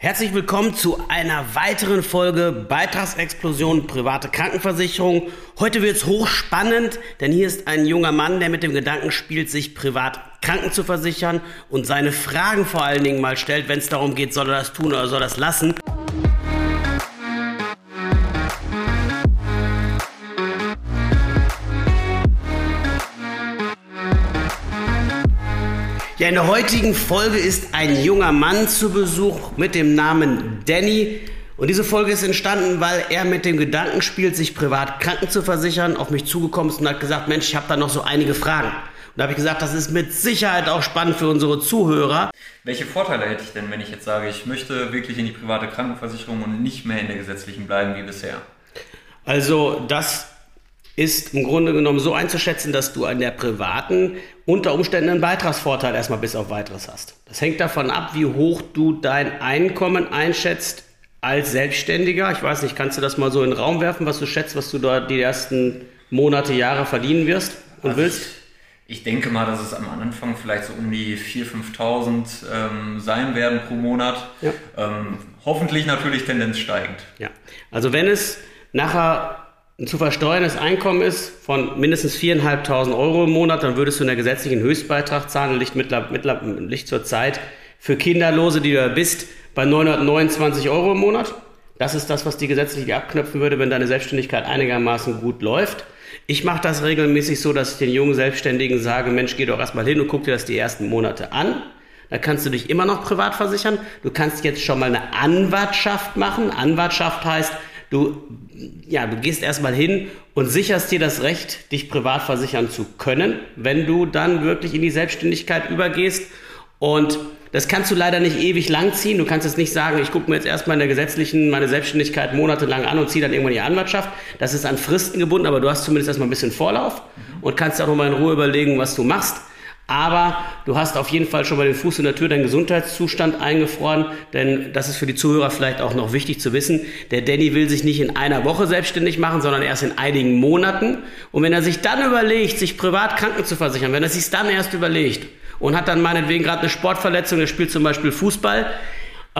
Herzlich willkommen zu einer weiteren Folge Beitragsexplosion private Krankenversicherung. Heute wird's hochspannend, denn hier ist ein junger Mann, der mit dem Gedanken spielt, sich privat Kranken zu versichern und seine Fragen vor allen Dingen mal stellt, wenn es darum geht, soll er das tun oder soll er das lassen. Ja, in der heutigen Folge ist ein junger Mann zu Besuch mit dem Namen Danny. Und diese Folge ist entstanden, weil er mit dem Gedanken spielt, sich privat Kranken zu versichern, auf mich zugekommen ist und hat gesagt, Mensch, ich habe da noch so einige Fragen. Und da habe ich gesagt, das ist mit Sicherheit auch spannend für unsere Zuhörer. Welche Vorteile hätte ich denn, wenn ich jetzt sage, ich möchte wirklich in die private Krankenversicherung und nicht mehr in der gesetzlichen bleiben wie bisher? Also das ist im Grunde genommen so einzuschätzen, dass du an der privaten unter Umständen einen Beitragsvorteil erstmal bis auf weiteres hast. Das hängt davon ab, wie hoch du dein Einkommen einschätzt als Selbstständiger. Ich weiß nicht, kannst du das mal so in den Raum werfen, was du schätzt, was du da die ersten Monate, Jahre verdienen wirst und also willst? Ich, ich, denke mal, dass es am Anfang vielleicht so um die 4.000, 5.000 ähm, sein werden pro Monat. Ja. Ähm, hoffentlich natürlich Tendenz steigend. Ja, also wenn es nachher ein zu versteuerndes Einkommen ist von mindestens 4.500 Euro im Monat, dann würdest du in der gesetzlichen Höchstbeitrag zahlen, liegt, mittler, mittler, liegt zur Zeit für Kinderlose, die du bist, bei 929 Euro im Monat. Das ist das, was die gesetzlich abknöpfen würde, wenn deine Selbstständigkeit einigermaßen gut läuft. Ich mache das regelmäßig so, dass ich den jungen Selbstständigen sage, Mensch, geh doch erstmal hin und guck dir das die ersten Monate an. Da kannst du dich immer noch privat versichern. Du kannst jetzt schon mal eine Anwartschaft machen. Anwartschaft heißt, Du, ja, du gehst erstmal hin und sicherst dir das Recht, dich privat versichern zu können, wenn du dann wirklich in die Selbstständigkeit übergehst. Und das kannst du leider nicht ewig lang ziehen. Du kannst jetzt nicht sagen, ich gucke mir jetzt erstmal in der gesetzlichen meine Selbstständigkeit monatelang an und ziehe dann irgendwann die Anwaltschaft. Das ist an Fristen gebunden, aber du hast zumindest erstmal ein bisschen Vorlauf und kannst auch nochmal in Ruhe überlegen, was du machst. Aber du hast auf jeden Fall schon mal den Fuß in der Tür deinen Gesundheitszustand eingefroren, denn das ist für die Zuhörer vielleicht auch noch wichtig zu wissen. Der Danny will sich nicht in einer Woche selbstständig machen, sondern erst in einigen Monaten. Und wenn er sich dann überlegt, sich privat kranken zu versichern, wenn er sich dann erst überlegt und hat dann meinetwegen gerade eine Sportverletzung, er spielt zum Beispiel Fußball,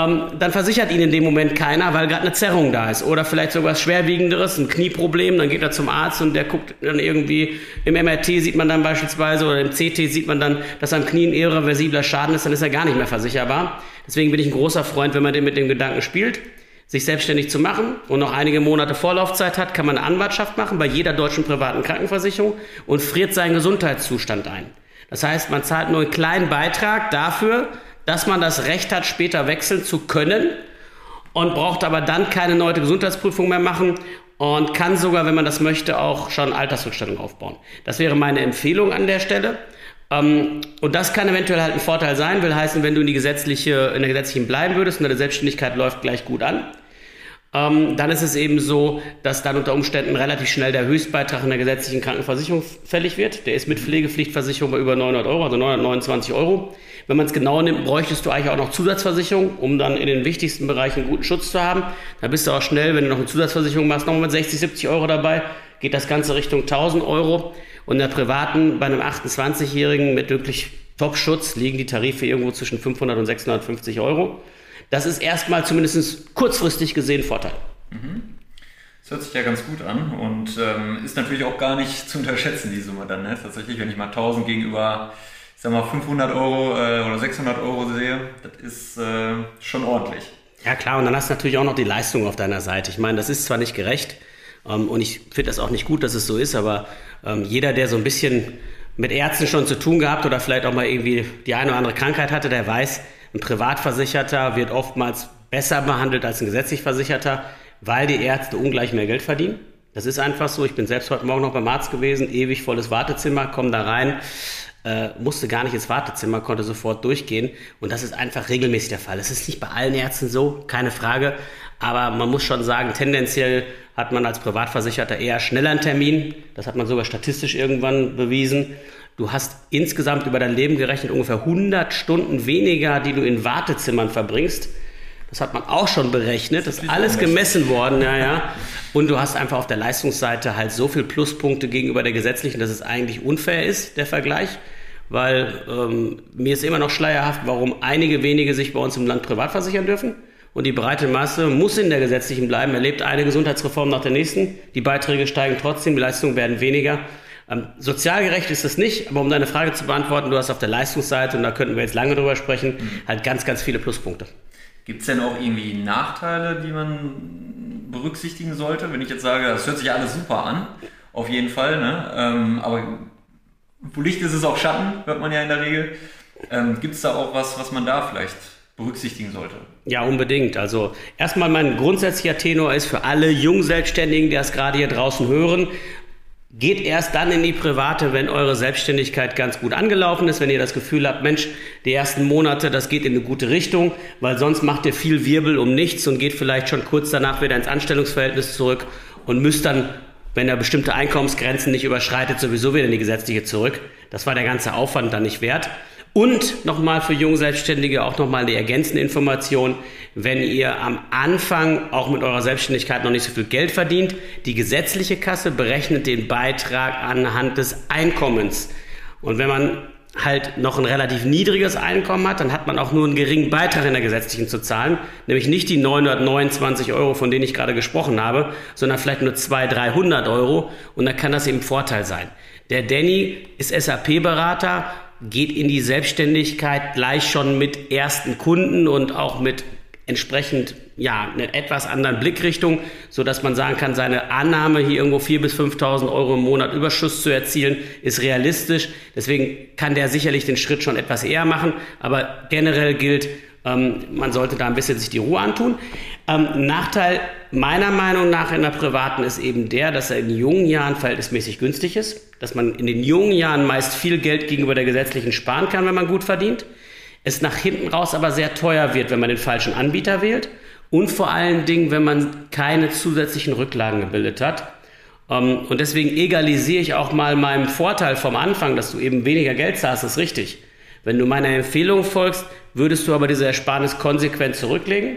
dann versichert ihn in dem Moment keiner, weil gerade eine Zerrung da ist. Oder vielleicht sogar was Schwerwiegenderes, ein Knieproblem, dann geht er zum Arzt und der guckt dann irgendwie, im MRT sieht man dann beispielsweise oder im CT sieht man dann, dass am Knie ein irreversibler Schaden ist, dann ist er gar nicht mehr versicherbar. Deswegen bin ich ein großer Freund, wenn man den mit dem Gedanken spielt, sich selbstständig zu machen und noch einige Monate Vorlaufzeit hat, kann man eine Anwartschaft machen bei jeder deutschen privaten Krankenversicherung und friert seinen Gesundheitszustand ein. Das heißt, man zahlt nur einen kleinen Beitrag dafür, dass man das Recht hat, später wechseln zu können und braucht aber dann keine neue Gesundheitsprüfung mehr machen und kann sogar, wenn man das möchte, auch schon Altersrückstellung aufbauen. Das wäre meine Empfehlung an der Stelle. Ähm, und das kann eventuell halt ein Vorteil sein, will heißen, wenn du in, die gesetzliche, in der gesetzlichen bleiben würdest und deine Selbstständigkeit läuft gleich gut an, ähm, dann ist es eben so, dass dann unter Umständen relativ schnell der Höchstbeitrag in der gesetzlichen Krankenversicherung fällig wird. Der ist mit Pflegepflichtversicherung bei über 900 Euro, also 929 Euro. Wenn man es genau nimmt, bräuchtest du eigentlich auch noch Zusatzversicherung, um dann in den wichtigsten Bereichen guten Schutz zu haben. Da bist du auch schnell, wenn du noch eine Zusatzversicherung machst, nochmal mit 60, 70 Euro dabei, geht das Ganze Richtung 1000 Euro. Und in der privaten, bei einem 28-Jährigen mit wirklich Top-Schutz liegen die Tarife irgendwo zwischen 500 und 650 Euro. Das ist erstmal zumindest kurzfristig gesehen Vorteil. Mhm. Das hört sich ja ganz gut an und ähm, ist natürlich auch gar nicht zu unterschätzen, die Summe dann. Ne? Tatsächlich, wenn ich mal 1000 gegenüber ich sag mal 500 Euro äh, oder 600 Euro sehe, das ist äh, schon ordentlich. Ja klar, und dann hast du natürlich auch noch die Leistung auf deiner Seite. Ich meine, das ist zwar nicht gerecht ähm, und ich finde das auch nicht gut, dass es so ist, aber ähm, jeder, der so ein bisschen mit Ärzten schon zu tun gehabt oder vielleicht auch mal irgendwie die eine oder andere Krankheit hatte, der weiß, ein Privatversicherter wird oftmals besser behandelt als ein gesetzlich Versicherter, weil die Ärzte ungleich mehr Geld verdienen. Das ist einfach so. Ich bin selbst heute Morgen noch beim Arzt gewesen, ewig volles Wartezimmer, komme da rein äh, musste gar nicht ins Wartezimmer, konnte sofort durchgehen. Und das ist einfach regelmäßig der Fall. Es ist nicht bei allen Ärzten so, keine Frage. Aber man muss schon sagen, tendenziell hat man als Privatversicherter eher schneller einen Termin. Das hat man sogar statistisch irgendwann bewiesen. Du hast insgesamt über dein Leben gerechnet ungefähr 100 Stunden weniger, die du in Wartezimmern verbringst. Das hat man auch schon berechnet. Das ist alles gemessen worden, ja, ja. Und du hast einfach auf der Leistungsseite halt so viel Pluspunkte gegenüber der gesetzlichen, dass es eigentlich unfair ist, der Vergleich weil ähm, mir ist immer noch schleierhaft, warum einige wenige sich bei uns im Land privat versichern dürfen und die breite Masse muss in der gesetzlichen bleiben, erlebt eine Gesundheitsreform nach der nächsten. Die Beiträge steigen trotzdem, die Leistungen werden weniger. Ähm, sozial gerecht ist es nicht, aber um deine Frage zu beantworten, du hast auf der Leistungsseite, und da könnten wir jetzt lange drüber sprechen, halt ganz, ganz viele Pluspunkte. Gibt es denn auch irgendwie Nachteile, die man berücksichtigen sollte? Wenn ich jetzt sage, das hört sich alles super an, auf jeden Fall, ne? Ähm, aber Licht ist, ist auch Schatten, hört man ja in der Regel. Ähm, Gibt es da auch was, was man da vielleicht berücksichtigen sollte? Ja, unbedingt. Also erstmal mein grundsätzlicher Tenor ist für alle Jungselbstständigen, die das gerade hier draußen hören, Geht erst dann in die private, wenn eure Selbstständigkeit ganz gut angelaufen ist, wenn ihr das Gefühl habt, Mensch, die ersten Monate, das geht in eine gute Richtung, weil sonst macht ihr viel Wirbel um nichts und geht vielleicht schon kurz danach wieder ins Anstellungsverhältnis zurück und müsst dann, wenn er bestimmte Einkommensgrenzen nicht überschreitet, sowieso wieder in die gesetzliche zurück. Das war der ganze Aufwand dann nicht wert. Und nochmal für Jungselbstständige auch nochmal die ergänzende Information, wenn ihr am Anfang auch mit eurer Selbstständigkeit noch nicht so viel Geld verdient, die gesetzliche Kasse berechnet den Beitrag anhand des Einkommens. Und wenn man halt noch ein relativ niedriges Einkommen hat, dann hat man auch nur einen geringen Beitrag in der gesetzlichen zu zahlen, nämlich nicht die 929 Euro, von denen ich gerade gesprochen habe, sondern vielleicht nur 200, 300 Euro und dann kann das eben Vorteil sein. Der Danny ist SAP-Berater geht in die Selbstständigkeit gleich schon mit ersten Kunden und auch mit entsprechend ja einer etwas anderen Blickrichtung, so dass man sagen kann, seine Annahme hier irgendwo 4.000 bis 5.000 Euro im Monat Überschuss zu erzielen, ist realistisch. Deswegen kann der sicherlich den Schritt schon etwas eher machen. Aber generell gilt, ähm, man sollte da ein bisschen sich die Ruhe antun. Ähm, Nachteil meiner Meinung nach in der privaten ist eben der, dass er in jungen Jahren verhältnismäßig günstig ist, dass man in den jungen Jahren meist viel Geld gegenüber der gesetzlichen sparen kann, wenn man gut verdient, es nach hinten raus aber sehr teuer wird, wenn man den falschen Anbieter wählt und vor allen Dingen, wenn man keine zusätzlichen Rücklagen gebildet hat. Ähm, und deswegen egalisiere ich auch mal meinem Vorteil vom Anfang, dass du eben weniger Geld zahlst, ist richtig. Wenn du meiner Empfehlung folgst, würdest du aber diese Ersparnis konsequent zurücklegen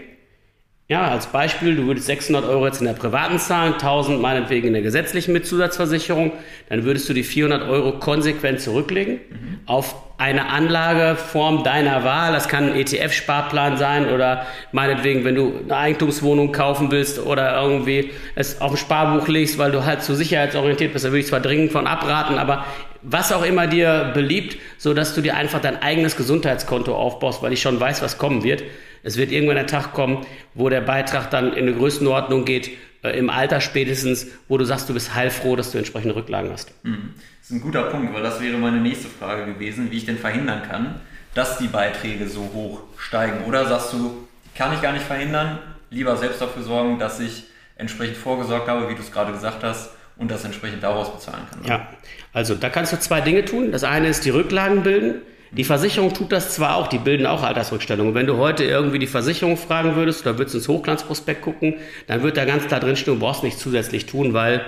ja, als Beispiel, du würdest 600 Euro jetzt in der privaten zahlen, 1000 meinetwegen in der gesetzlichen mit Zusatzversicherung, dann würdest du die 400 Euro konsequent zurücklegen mhm. auf eine Anlageform deiner Wahl. Das kann ein ETF-Sparplan sein oder meinetwegen, wenn du eine Eigentumswohnung kaufen willst oder irgendwie es auf ein Sparbuch legst, weil du halt zu sicherheitsorientiert bist, da würde ich zwar dringend von abraten, aber was auch immer dir beliebt, so dass du dir einfach dein eigenes Gesundheitskonto aufbaust, weil ich schon weiß, was kommen wird. Es wird irgendwann ein Tag kommen, wo der Beitrag dann in eine Größenordnung geht, äh, im Alter spätestens, wo du sagst, du bist heilfroh, dass du entsprechende Rücklagen hast. Mhm. Das ist ein guter Punkt, weil das wäre meine nächste Frage gewesen, wie ich denn verhindern kann, dass die Beiträge so hoch steigen. Oder sagst du, kann ich gar nicht verhindern, lieber selbst dafür sorgen, dass ich entsprechend vorgesorgt habe, wie du es gerade gesagt hast, und das entsprechend daraus bezahlen kann. Ja, also da kannst du zwei Dinge tun. Das eine ist die Rücklagen bilden. Die Versicherung tut das zwar auch, die bilden auch Altersrückstellungen. Wenn du heute irgendwie die Versicherung fragen würdest oder würdest ins Hochglanzprospekt gucken, dann wird da ganz klar drinstehen, du brauchst nichts zusätzlich tun, weil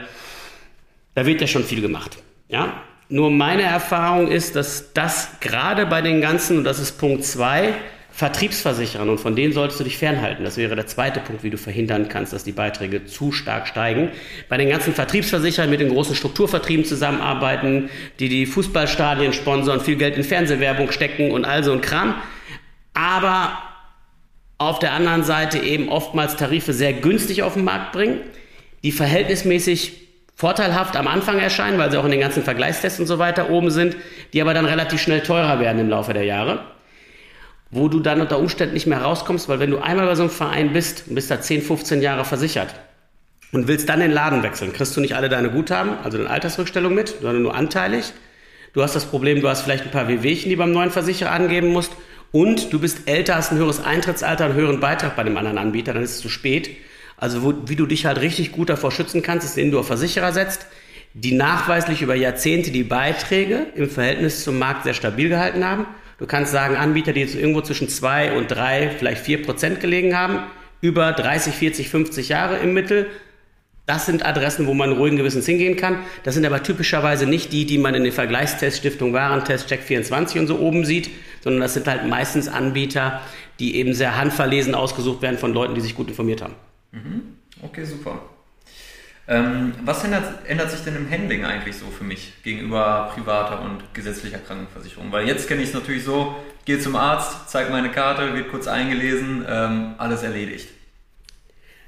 da wird ja schon viel gemacht. Ja? Nur meine Erfahrung ist, dass das gerade bei den ganzen, und das ist Punkt zwei Vertriebsversicherern und von denen solltest du dich fernhalten. Das wäre der zweite Punkt, wie du verhindern kannst, dass die Beiträge zu stark steigen. Bei den ganzen Vertriebsversicherern mit den großen Strukturvertrieben zusammenarbeiten, die die Fußballstadien sponsern, viel Geld in Fernsehwerbung stecken und all so ein Kram. Aber auf der anderen Seite eben oftmals Tarife sehr günstig auf den Markt bringen, die verhältnismäßig vorteilhaft am Anfang erscheinen, weil sie auch in den ganzen Vergleichstests und so weiter oben sind, die aber dann relativ schnell teurer werden im Laufe der Jahre wo du dann unter Umständen nicht mehr rauskommst, weil wenn du einmal bei so einem Verein bist und bist da 10, 15 Jahre versichert und willst dann den Laden wechseln, kriegst du nicht alle deine Guthaben, also deine Altersrückstellung mit, sondern nur anteilig. Du hast das Problem, du hast vielleicht ein paar WWchen, die beim neuen Versicherer angeben musst und du bist älter, hast ein höheres Eintrittsalter, einen höheren Beitrag bei dem anderen Anbieter, dann ist es zu spät. Also wo, wie du dich halt richtig gut davor schützen kannst, ist, indem du auf Versicherer setzt, die nachweislich über Jahrzehnte die Beiträge im Verhältnis zum Markt sehr stabil gehalten haben Du kannst sagen, Anbieter, die jetzt irgendwo zwischen zwei und drei, vielleicht vier Prozent gelegen haben, über 30, 40, 50 Jahre im Mittel. Das sind Adressen, wo man ruhigen Gewissens hingehen kann. Das sind aber typischerweise nicht die, die man in den Vergleichstests Stiftung Warentest, Check24 und so oben sieht, sondern das sind halt meistens Anbieter, die eben sehr handverlesen ausgesucht werden von Leuten, die sich gut informiert haben. Mhm. Okay, super. Ähm, was ändert, ändert, sich denn im Handling eigentlich so für mich gegenüber privater und gesetzlicher Krankenversicherung? Weil jetzt kenne ich es natürlich so, gehe zum Arzt, zeige meine Karte, wird kurz eingelesen, ähm, alles erledigt.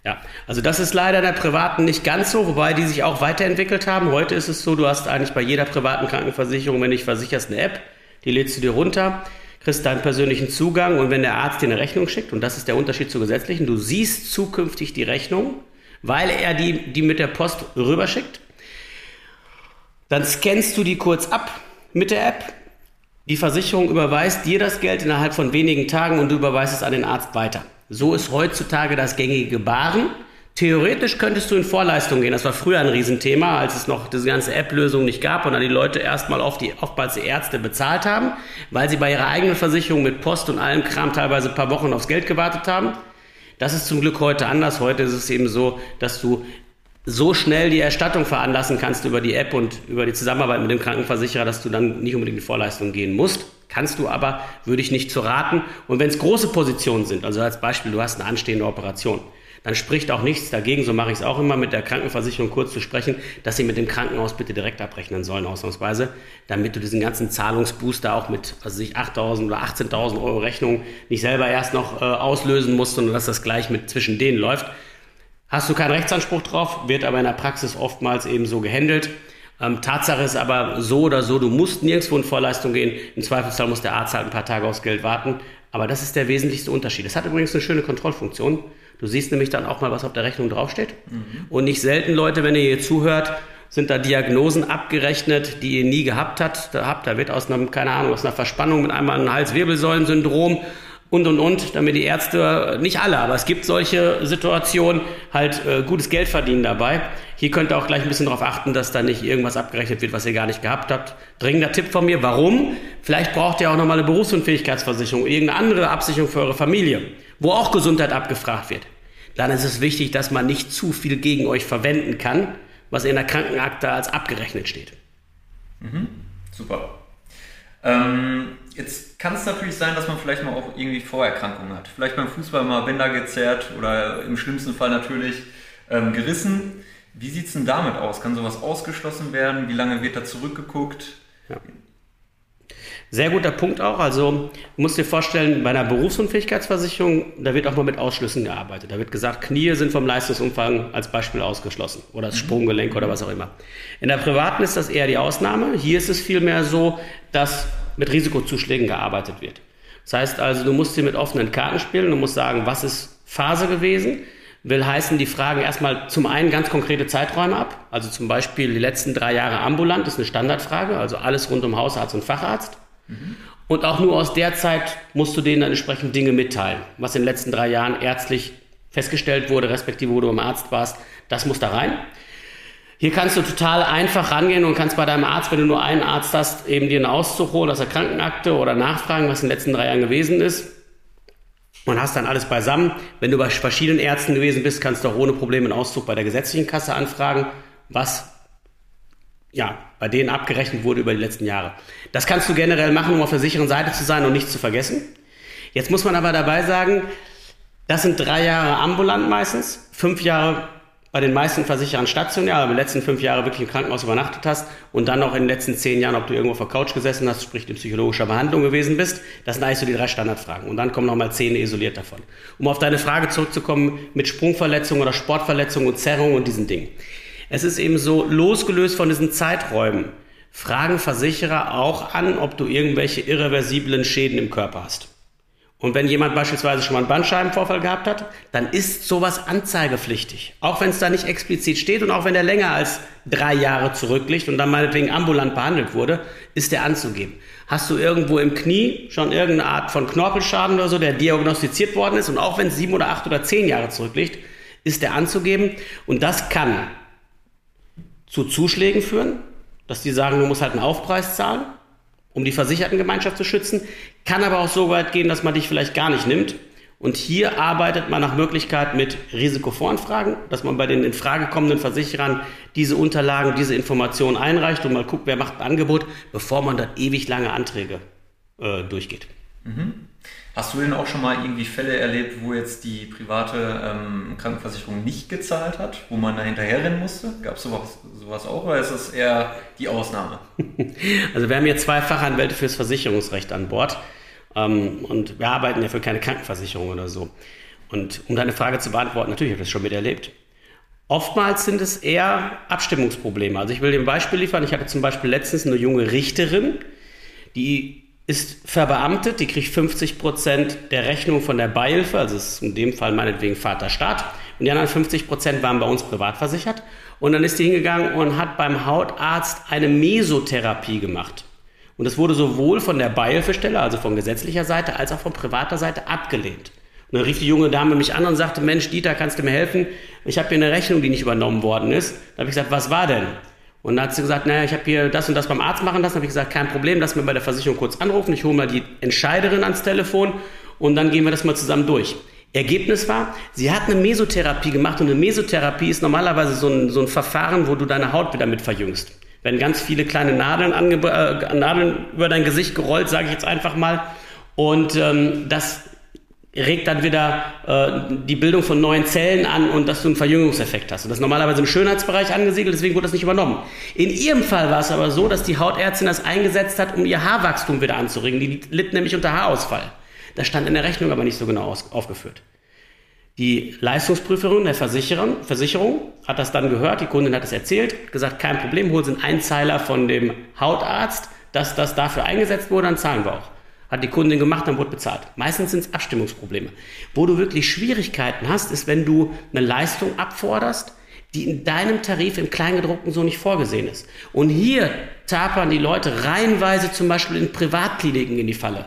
Ja, also das ist leider der privaten nicht ganz so, wobei die sich auch weiterentwickelt haben. Heute ist es so, du hast eigentlich bei jeder privaten Krankenversicherung, wenn du dich versicherst, eine App, die lädst du dir runter, kriegst deinen persönlichen Zugang und wenn der Arzt dir eine Rechnung schickt, und das ist der Unterschied zur gesetzlichen, du siehst zukünftig die Rechnung, weil er die, die mit der Post rüberschickt. Dann scannst du die kurz ab mit der App. Die Versicherung überweist dir das Geld innerhalb von wenigen Tagen und du überweist es an den Arzt weiter. So ist heutzutage das gängige Gebaren. Theoretisch könntest du in Vorleistung gehen. Das war früher ein Riesenthema, als es noch diese ganze App-Lösung nicht gab und dann die Leute erstmal auf die, oftmals die Ärzte bezahlt haben, weil sie bei ihrer eigenen Versicherung mit Post und allem Kram teilweise ein paar Wochen aufs Geld gewartet haben. Das ist zum Glück heute anders. Heute ist es eben so, dass du so schnell die Erstattung veranlassen kannst über die App und über die Zusammenarbeit mit dem Krankenversicherer, dass du dann nicht unbedingt in die Vorleistung gehen musst. Kannst du aber, würde ich nicht zu raten. Und wenn es große Positionen sind, also als Beispiel, du hast eine anstehende Operation, dann spricht auch nichts dagegen, so mache ich es auch immer, mit der Krankenversicherung kurz zu sprechen, dass sie mit dem Krankenhaus bitte direkt abrechnen sollen, ausnahmsweise, damit du diesen ganzen Zahlungsbooster auch mit, also sich 8.000 oder 18.000 Euro Rechnung nicht selber erst noch äh, auslösen musst, sondern dass das gleich mit zwischen denen läuft. Hast du keinen Rechtsanspruch drauf, wird aber in der Praxis oftmals eben so gehandelt. Ähm, Tatsache ist aber so oder so, du musst nirgendwo in Vorleistung gehen. Im Zweifelsfall muss der Arzt halt ein paar Tage aufs Geld warten. Aber das ist der wesentlichste Unterschied. Es hat übrigens eine schöne Kontrollfunktion. Du siehst nämlich dann auch mal, was auf der Rechnung draufsteht. Mhm. Und nicht selten, Leute, wenn ihr hier zuhört, sind da Diagnosen abgerechnet, die ihr nie gehabt habt. Da habt, da wird aus einer, keine Ahnung, aus einer Verspannung mit einmal einem Hals-Wirbelsäulen-Syndrom und und und, damit die Ärzte, nicht alle, aber es gibt solche Situationen, halt äh, gutes Geld verdienen dabei. Hier könnt ihr auch gleich ein bisschen darauf achten, dass da nicht irgendwas abgerechnet wird, was ihr gar nicht gehabt habt. Dringender Tipp von mir, warum? Vielleicht braucht ihr auch nochmal eine Berufsunfähigkeitsversicherung, irgendeine andere Absicherung für eure Familie wo auch Gesundheit abgefragt wird, dann ist es wichtig, dass man nicht zu viel gegen euch verwenden kann, was in der Krankenakte als abgerechnet steht. Mhm. Super. Ähm, jetzt kann es natürlich sein, dass man vielleicht mal auch irgendwie Vorerkrankungen hat. Vielleicht beim Fußball mal Bänder gezerrt oder im schlimmsten Fall natürlich ähm, gerissen. Wie sieht es denn damit aus? Kann sowas ausgeschlossen werden? Wie lange wird da zurückgeguckt? Ja. Sehr guter Punkt auch. Also du musst dir vorstellen, bei einer Berufsunfähigkeitsversicherung, da wird auch mal mit Ausschlüssen gearbeitet. Da wird gesagt, Knie sind vom Leistungsumfang als Beispiel ausgeschlossen oder das mhm. Sprunggelenk oder was auch immer. In der privaten ist das eher die Ausnahme. Hier ist es vielmehr so, dass mit Risikozuschlägen gearbeitet wird. Das heißt also, du musst hier mit offenen Karten spielen. Du musst sagen, was ist Phase gewesen? Will heißen, die fragen erstmal zum einen ganz konkrete Zeiträume ab. Also zum Beispiel die letzten drei Jahre ambulant ist eine Standardfrage. Also alles rund um Hausarzt und Facharzt. Und auch nur aus der Zeit musst du denen dann entsprechend Dinge mitteilen, was in den letzten drei Jahren ärztlich festgestellt wurde, respektive wo du beim Arzt warst, das muss da rein. Hier kannst du total einfach rangehen und kannst bei deinem Arzt, wenn du nur einen Arzt hast, eben dir einen Auszug holen aus der Krankenakte oder nachfragen, was in den letzten drei Jahren gewesen ist. Und hast dann alles beisammen. Wenn du bei verschiedenen Ärzten gewesen bist, kannst du auch ohne Probleme einen Auszug bei der gesetzlichen Kasse anfragen, was ja, bei denen abgerechnet wurde über die letzten Jahre. Das kannst du generell machen, um auf der sicheren Seite zu sein und nichts zu vergessen. Jetzt muss man aber dabei sagen, das sind drei Jahre ambulant meistens, fünf Jahre bei den meisten Versicherern stationär, aber die letzten fünf Jahre wirklich im Krankenhaus übernachtet hast und dann noch in den letzten zehn Jahren, ob du irgendwo auf der Couch gesessen hast, sprich in psychologischer Behandlung gewesen bist. Das sind eigentlich so die drei Standardfragen. Und dann kommen nochmal zehn isoliert davon. Um auf deine Frage zurückzukommen mit Sprungverletzungen oder Sportverletzungen und Zerrungen und diesen Dingen. Es ist eben so, losgelöst von diesen Zeiträumen, fragen Versicherer auch an, ob du irgendwelche irreversiblen Schäden im Körper hast. Und wenn jemand beispielsweise schon mal einen Bandscheibenvorfall gehabt hat, dann ist sowas anzeigepflichtig. Auch wenn es da nicht explizit steht und auch wenn der länger als drei Jahre zurückliegt und dann meinetwegen ambulant behandelt wurde, ist der anzugeben. Hast du irgendwo im Knie schon irgendeine Art von Knorpelschaden oder so, der diagnostiziert worden ist und auch wenn es sieben oder acht oder zehn Jahre zurückliegt, ist der anzugeben. Und das kann zu Zuschlägen führen, dass die sagen, du musst halt einen Aufpreis zahlen, um die Versichertengemeinschaft zu schützen. Kann aber auch so weit gehen, dass man dich vielleicht gar nicht nimmt. Und hier arbeitet man nach Möglichkeit mit Risikovoranfragen, dass man bei den in Frage kommenden Versicherern diese Unterlagen, diese Informationen einreicht und mal guckt, wer macht ein Angebot, bevor man dann ewig lange Anträge äh, durchgeht. Mhm. Hast du denn auch schon mal irgendwie Fälle erlebt, wo jetzt die private ähm, Krankenversicherung nicht gezahlt hat, wo man da hinterherrennen musste? Gab es sowas, sowas auch oder ist das eher die Ausnahme? Also wir haben hier zwei Fachanwälte fürs Versicherungsrecht an Bord ähm, und wir arbeiten ja für keine Krankenversicherung oder so. Und um deine Frage zu beantworten, natürlich habe ich das schon miterlebt. Oftmals sind es eher Abstimmungsprobleme. Also ich will dir ein Beispiel liefern. Ich hatte zum Beispiel letztens eine junge Richterin, die ist verbeamtet, die kriegt 50 Prozent der Rechnung von der Beihilfe, also ist in dem Fall meinetwegen Vater Staat. Und die anderen 50 Prozent waren bei uns privat versichert. Und dann ist die hingegangen und hat beim Hautarzt eine Mesotherapie gemacht. Und das wurde sowohl von der Beihilfestelle, also von gesetzlicher Seite, als auch von privater Seite abgelehnt. Und dann rief die junge Dame mich an und sagte, Mensch, Dieter, kannst du mir helfen? Ich habe hier eine Rechnung, die nicht übernommen worden ist. Da habe ich gesagt, was war denn? Und dann hat sie gesagt, naja, ich habe hier das und das beim Arzt machen lassen. Habe ich gesagt, kein Problem, lass mir bei der Versicherung kurz anrufen. Ich hole mal die Entscheiderin ans Telefon und dann gehen wir das mal zusammen durch. Ergebnis war, sie hat eine Mesotherapie gemacht und eine Mesotherapie ist normalerweise so ein, so ein Verfahren, wo du deine Haut wieder mit verjüngst. Wenn ganz viele kleine Nadeln, äh, Nadeln über dein Gesicht gerollt, sage ich jetzt einfach mal. Und ähm, das regt dann wieder äh, die Bildung von neuen Zellen an und dass du einen Verjüngungseffekt hast. Und das ist normalerweise im Schönheitsbereich angesiedelt, deswegen wurde das nicht übernommen. In ihrem Fall war es aber so, dass die Hautärztin das eingesetzt hat, um ihr Haarwachstum wieder anzuregen. Die litt nämlich unter Haarausfall. Das stand in der Rechnung aber nicht so genau aus, aufgeführt. Die Leistungsprüferin der Versicherung, Versicherung hat das dann gehört, die Kundin hat es erzählt, gesagt, kein Problem, holen Sie einen Einzeiler von dem Hautarzt, dass das dafür eingesetzt wurde, dann zahlen wir auch. Hat die Kundin gemacht, dann wurde bezahlt. Meistens sind es Abstimmungsprobleme. Wo du wirklich Schwierigkeiten hast, ist, wenn du eine Leistung abforderst, die in deinem Tarif im Kleingedruckten so nicht vorgesehen ist. Und hier tapern die Leute reihenweise zum Beispiel in Privatkliniken in die Falle.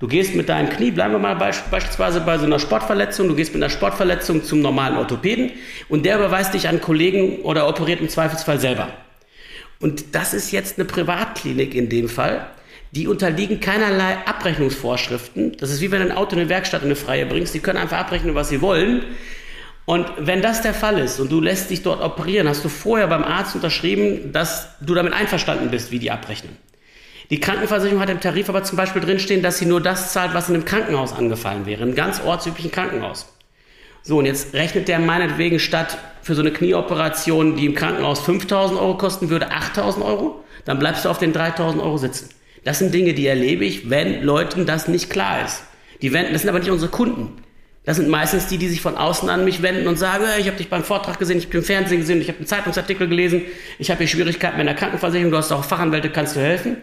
Du gehst mit deinem Knie, bleiben wir mal beispielsweise bei so einer Sportverletzung, du gehst mit einer Sportverletzung zum normalen Orthopäden und der überweist dich an Kollegen oder operiert im Zweifelsfall selber. Und das ist jetzt eine Privatklinik in dem Fall die unterliegen keinerlei Abrechnungsvorschriften. Das ist wie wenn du ein Auto in eine Werkstatt in eine freie bringst. Die können einfach abrechnen, was sie wollen. Und wenn das der Fall ist und du lässt dich dort operieren, hast du vorher beim Arzt unterschrieben, dass du damit einverstanden bist, wie die abrechnen. Die Krankenversicherung hat im Tarif aber zum Beispiel drinstehen, dass sie nur das zahlt, was in einem Krankenhaus angefallen wäre, in ganz ortsüblichen Krankenhaus. So, und jetzt rechnet der meinetwegen statt für so eine Knieoperation, die im Krankenhaus 5000 Euro kosten würde, 8000 Euro, dann bleibst du auf den 3000 Euro sitzen. Das sind Dinge, die erlebe ich, wenn Leuten das nicht klar ist. Die wenden, das sind aber nicht unsere Kunden. Das sind meistens die, die sich von außen an mich wenden und sagen, ich habe dich beim Vortrag gesehen, ich habe im Fernsehen gesehen, ich habe einen Zeitungsartikel gelesen, ich habe hier Schwierigkeiten mit der Krankenversicherung, du hast auch Fachanwälte, kannst du helfen?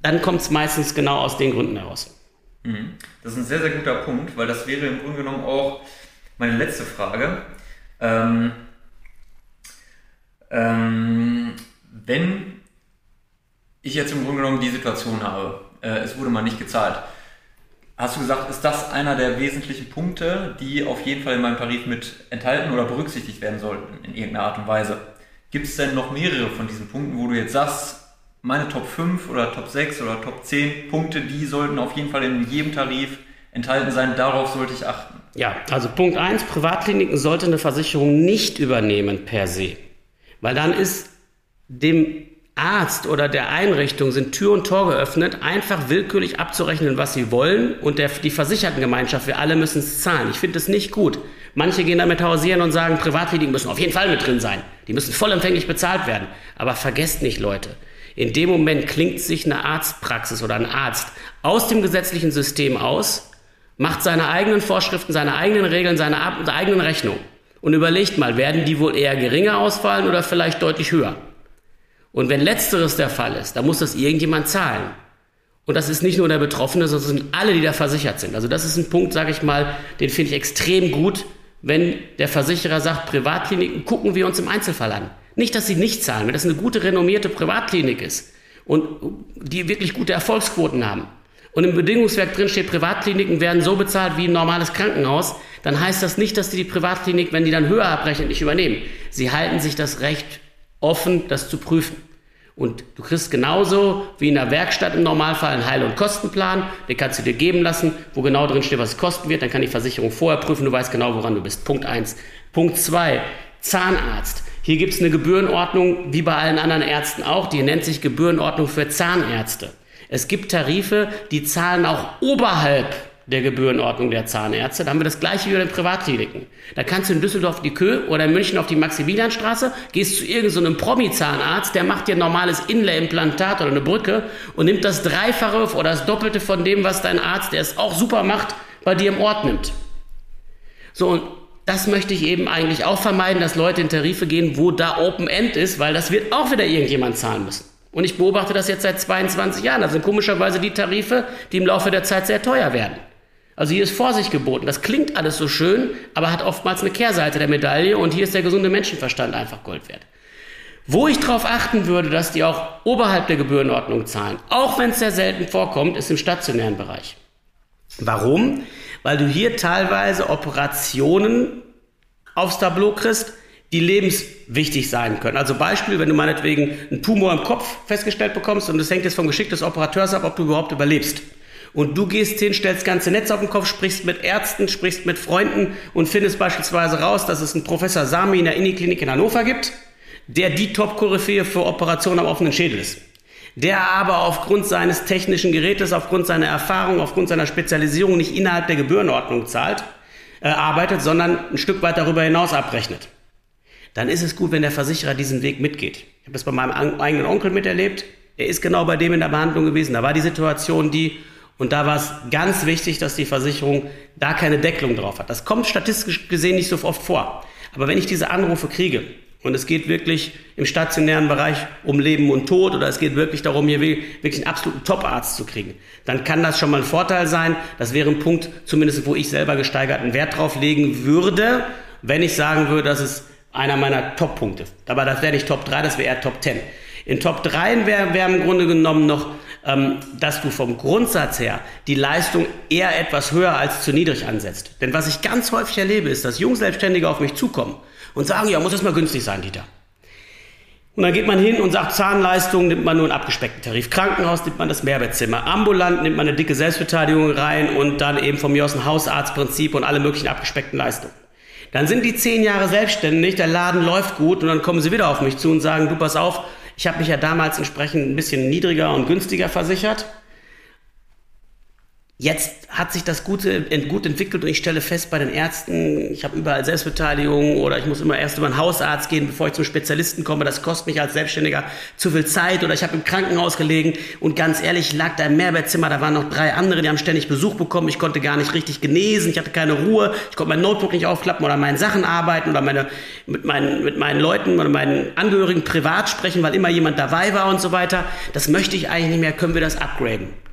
Dann kommt es meistens genau aus den Gründen heraus. Mhm. Das ist ein sehr, sehr guter Punkt, weil das wäre im Grunde genommen auch meine letzte Frage. Ähm, ähm, wenn ich jetzt im Grunde genommen die Situation habe, äh, es wurde mal nicht gezahlt. Hast du gesagt, ist das einer der wesentlichen Punkte, die auf jeden Fall in meinem Tarif mit enthalten oder berücksichtigt werden sollten in irgendeiner Art und Weise? Gibt es denn noch mehrere von diesen Punkten, wo du jetzt sagst, meine Top 5 oder Top 6 oder Top 10 Punkte, die sollten auf jeden Fall in jedem Tarif enthalten sein, darauf sollte ich achten? Ja, also Punkt 1, Privatkliniken sollte eine Versicherung nicht übernehmen per se, weil dann ist dem Arzt oder der Einrichtung sind Tür und Tor geöffnet, einfach willkürlich abzurechnen, was sie wollen und der, die Versichertengemeinschaft, wir alle müssen es zahlen. Ich finde das nicht gut. Manche gehen damit hausieren und sagen, Privatkliniken müssen auf jeden Fall mit drin sein. Die müssen vollempfänglich bezahlt werden. Aber vergesst nicht, Leute, in dem Moment klingt sich eine Arztpraxis oder ein Arzt aus dem gesetzlichen System aus, macht seine eigenen Vorschriften, seine eigenen Regeln, seine eigenen Rechnungen und überlegt mal, werden die wohl eher geringer ausfallen oder vielleicht deutlich höher? Und wenn letzteres der Fall ist, dann muss das irgendjemand zahlen. Und das ist nicht nur der Betroffene, sondern sind alle, die da versichert sind. Also das ist ein Punkt, sage ich mal, den finde ich extrem gut, wenn der Versicherer sagt, Privatkliniken gucken wir uns im Einzelfall an. Nicht, dass sie nicht zahlen, wenn das eine gute, renommierte Privatklinik ist und die wirklich gute Erfolgsquoten haben. Und im Bedingungswerk drin steht, Privatkliniken werden so bezahlt wie ein normales Krankenhaus, dann heißt das nicht, dass die, die Privatklinik, wenn die dann höher abrechnen, nicht übernehmen. Sie halten sich das Recht offen, das zu prüfen. Und du kriegst genauso wie in der Werkstatt im Normalfall einen Heil- und Kostenplan, den kannst du dir geben lassen, wo genau drin steht, was es kosten wird. Dann kann die Versicherung vorher prüfen, du weißt genau, woran du bist. Punkt eins. Punkt zwei: Zahnarzt. Hier gibt es eine Gebührenordnung, wie bei allen anderen Ärzten auch, die nennt sich Gebührenordnung für Zahnärzte. Es gibt Tarife, die zahlen auch oberhalb der Gebührenordnung der Zahnärzte. Da haben wir das gleiche wie bei den Privatkliniken. Da kannst du in Düsseldorf die Kö oder in München auf die Maximilianstraße, gehst zu irgendeinem so Promi-Zahnarzt, der macht dir ein normales Inlay-Implantat oder eine Brücke und nimmt das Dreifache oder das Doppelte von dem, was dein Arzt, der es auch super macht, bei dir im Ort nimmt. So, und das möchte ich eben eigentlich auch vermeiden, dass Leute in Tarife gehen, wo da Open End ist, weil das wird auch wieder irgendjemand zahlen müssen. Und ich beobachte das jetzt seit 22 Jahren. Das sind komischerweise die Tarife, die im Laufe der Zeit sehr teuer werden. Also hier ist Vorsicht geboten. Das klingt alles so schön, aber hat oftmals eine Kehrseite der Medaille und hier ist der gesunde Menschenverstand einfach Gold wert. Wo ich darauf achten würde, dass die auch oberhalb der Gebührenordnung zahlen, auch wenn es sehr selten vorkommt, ist im stationären Bereich. Warum? Weil du hier teilweise Operationen aufs Tableau kriegst, die lebenswichtig sein können. Also Beispiel, wenn du meinetwegen einen Tumor im Kopf festgestellt bekommst und es hängt jetzt vom Geschick des Operateurs ab, ob du überhaupt überlebst und du gehst hin, stellst ganze Netz auf den Kopf, sprichst mit Ärzten, sprichst mit Freunden und findest beispielsweise raus, dass es einen Professor Sami in der Inni-Klinik in Hannover gibt, der die Top-Koryphäe für Operationen am offenen Schädel ist. Der aber aufgrund seines technischen Gerätes, aufgrund seiner Erfahrung, aufgrund seiner Spezialisierung nicht innerhalb der Gebührenordnung zahlt, äh, arbeitet, sondern ein Stück weit darüber hinaus abrechnet. Dann ist es gut, wenn der Versicherer diesen Weg mitgeht. Ich habe das bei meinem eigenen Onkel miterlebt. Er ist genau bei dem in der Behandlung gewesen. Da war die Situation die, und da war es ganz wichtig, dass die Versicherung da keine Deckelung drauf hat. Das kommt statistisch gesehen nicht so oft vor. Aber wenn ich diese Anrufe kriege und es geht wirklich im stationären Bereich um Leben und Tod oder es geht wirklich darum, hier wirklich einen absoluten Top-Arzt zu kriegen, dann kann das schon mal ein Vorteil sein. Das wäre ein Punkt, zumindest wo ich selber gesteigerten Wert drauf legen würde, wenn ich sagen würde, dass es einer meiner Top-Punkte. Aber das wäre nicht Top 3, das wäre eher Top 10. In Top 3 wäre wär im Grunde genommen noch dass du vom Grundsatz her die Leistung eher etwas höher als zu niedrig ansetzt. Denn was ich ganz häufig erlebe, ist, dass Jungselbstständige auf mich zukommen und sagen, ja, muss es mal günstig sein, Dieter. Und dann geht man hin und sagt, Zahnleistung nimmt man nur einen abgespeckten Tarif. Krankenhaus nimmt man das Mehrbettzimmer. Ambulant nimmt man eine dicke Selbstbeteiligung rein und dann eben von mir aus ein Hausarztprinzip und alle möglichen abgespeckten Leistungen. Dann sind die zehn Jahre selbstständig, der Laden läuft gut und dann kommen sie wieder auf mich zu und sagen, du pass auf, ich habe mich ja damals entsprechend ein bisschen niedriger und günstiger versichert. Jetzt hat sich das Gute, gut entwickelt und ich stelle fest bei den Ärzten, ich habe überall Selbstbeteiligung oder ich muss immer erst über einen Hausarzt gehen, bevor ich zum Spezialisten komme. Das kostet mich als Selbstständiger zu viel Zeit oder ich habe im Krankenhaus gelegen und ganz ehrlich, lag da im Mehrbettzimmer, da waren noch drei andere, die haben ständig Besuch bekommen. Ich konnte gar nicht richtig genesen, ich hatte keine Ruhe, ich konnte mein Notebook nicht aufklappen oder meinen Sachen arbeiten oder meine, mit, meinen, mit meinen Leuten oder meinen Angehörigen privat sprechen, weil immer jemand dabei war und so weiter. Das möchte ich eigentlich nicht mehr, können wir das upgraden?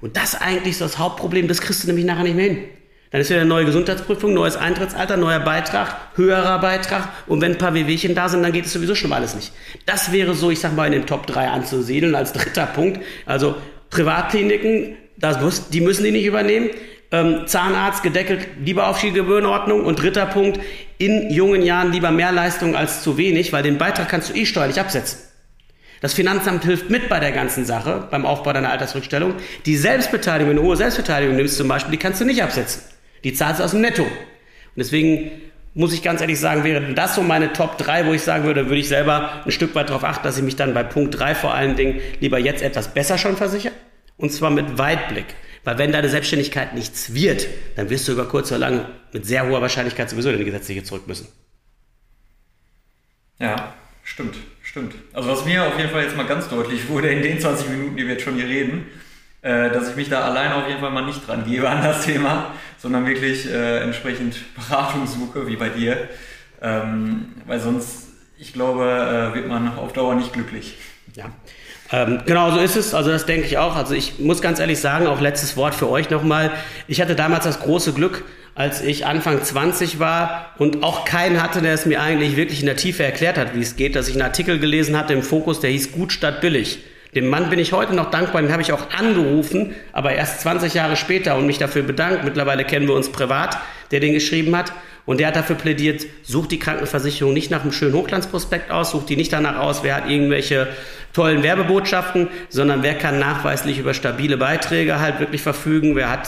Und das eigentlich ist das Hauptproblem, das kriegst du nämlich nachher nicht mehr hin. Dann ist wieder eine neue Gesundheitsprüfung, neues Eintrittsalter, neuer Beitrag, höherer Beitrag. Und wenn ein paar Wehwehchen da sind, dann geht es sowieso schon alles nicht. Das wäre so, ich sag mal, in den Top 3 anzusiedeln als dritter Punkt. Also Privatkliniken, das muss, die müssen die nicht übernehmen. Ähm, Zahnarzt gedeckelt, lieber auf Gebührenordnung. Und dritter Punkt, in jungen Jahren lieber mehr Leistung als zu wenig, weil den Beitrag kannst du eh steuerlich absetzen. Das Finanzamt hilft mit bei der ganzen Sache, beim Aufbau deiner Altersrückstellung. Die Selbstbeteiligung, wenn du hohe Selbstbeteiligung nimmst zum Beispiel, die kannst du nicht absetzen. Die zahlst du aus dem Netto. Und deswegen muss ich ganz ehrlich sagen, wäre das so meine Top 3, wo ich sagen würde, würde ich selber ein Stück weit darauf achten, dass ich mich dann bei Punkt 3 vor allen Dingen lieber jetzt etwas besser schon versichere. Und zwar mit Weitblick. Weil wenn deine Selbstständigkeit nichts wird, dann wirst du über kurz oder lang mit sehr hoher Wahrscheinlichkeit sowieso in die gesetzliche zurück müssen. Ja, stimmt. Stimmt. Also was mir auf jeden Fall jetzt mal ganz deutlich wurde in den 20 Minuten, die wir jetzt schon hier reden, äh, dass ich mich da alleine auf jeden Fall mal nicht dran gebe an das Thema, sondern wirklich äh, entsprechend Beratung suche, wie bei dir. Ähm, weil sonst, ich glaube, äh, wird man auf Dauer nicht glücklich. Ja. Ähm, genau so ist es. Also das denke ich auch. Also ich muss ganz ehrlich sagen, auch letztes Wort für euch nochmal. Ich hatte damals das große Glück, als ich Anfang 20 war und auch keinen hatte, der es mir eigentlich wirklich in der Tiefe erklärt hat, wie es geht, dass ich einen Artikel gelesen hatte im Fokus, der hieß Gut statt billig. Dem Mann bin ich heute noch dankbar, den habe ich auch angerufen, aber erst 20 Jahre später und mich dafür bedankt. Mittlerweile kennen wir uns privat, der den geschrieben hat. Und der hat dafür plädiert, sucht die Krankenversicherung nicht nach einem schönen Hochglanzprospekt aus, sucht die nicht danach aus, wer hat irgendwelche tollen Werbebotschaften, sondern wer kann nachweislich über stabile Beiträge halt wirklich verfügen, wer hat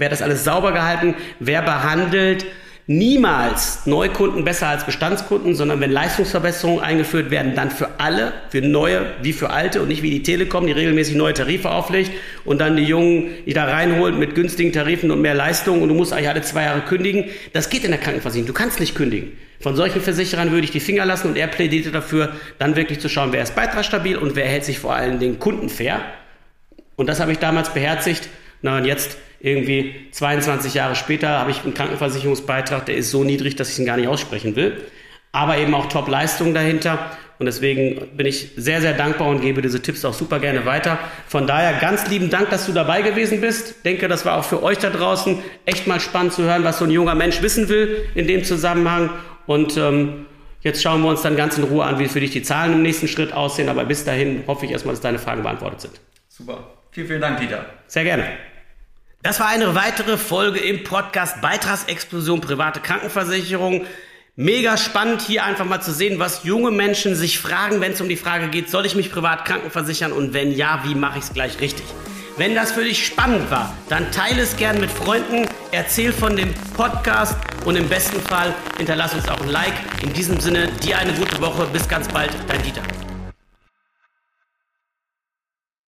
wer das alles sauber gehalten, wer behandelt niemals Neukunden besser als Bestandskunden, sondern wenn Leistungsverbesserungen eingeführt werden, dann für alle, für neue wie für alte und nicht wie die Telekom, die regelmäßig neue Tarife auflegt und dann die Jungen, die da reinholt mit günstigen Tarifen und mehr Leistung und du musst eigentlich alle zwei Jahre kündigen. Das geht in der Krankenversicherung. Du kannst nicht kündigen. Von solchen Versicherern würde ich die Finger lassen und er plädierte dafür, dann wirklich zu schauen, wer ist beitragsstabil und wer hält sich vor allen Dingen kundenfair. Und das habe ich damals beherzigt. Na, und jetzt irgendwie 22 Jahre später habe ich einen Krankenversicherungsbeitrag, der ist so niedrig, dass ich ihn gar nicht aussprechen will. Aber eben auch Top-Leistungen dahinter. Und deswegen bin ich sehr, sehr dankbar und gebe diese Tipps auch super gerne weiter. Von daher ganz lieben Dank, dass du dabei gewesen bist. Denke, das war auch für euch da draußen echt mal spannend zu hören, was so ein junger Mensch wissen will in dem Zusammenhang. Und ähm, jetzt schauen wir uns dann ganz in Ruhe an, wie für dich die Zahlen im nächsten Schritt aussehen. Aber bis dahin hoffe ich erstmal, dass deine Fragen beantwortet sind. Super. Vielen, vielen Dank, Dieter. Sehr gerne. Das war eine weitere Folge im Podcast Beitragsexplosion private Krankenversicherung. Mega spannend hier einfach mal zu sehen, was junge Menschen sich fragen, wenn es um die Frage geht, soll ich mich privat krankenversichern und wenn ja, wie mache ich es gleich richtig? Wenn das für dich spannend war, dann teile es gern mit Freunden, erzähl von dem Podcast und im besten Fall hinterlass uns auch ein Like. In diesem Sinne, dir eine gute Woche. Bis ganz bald, dein Dieter.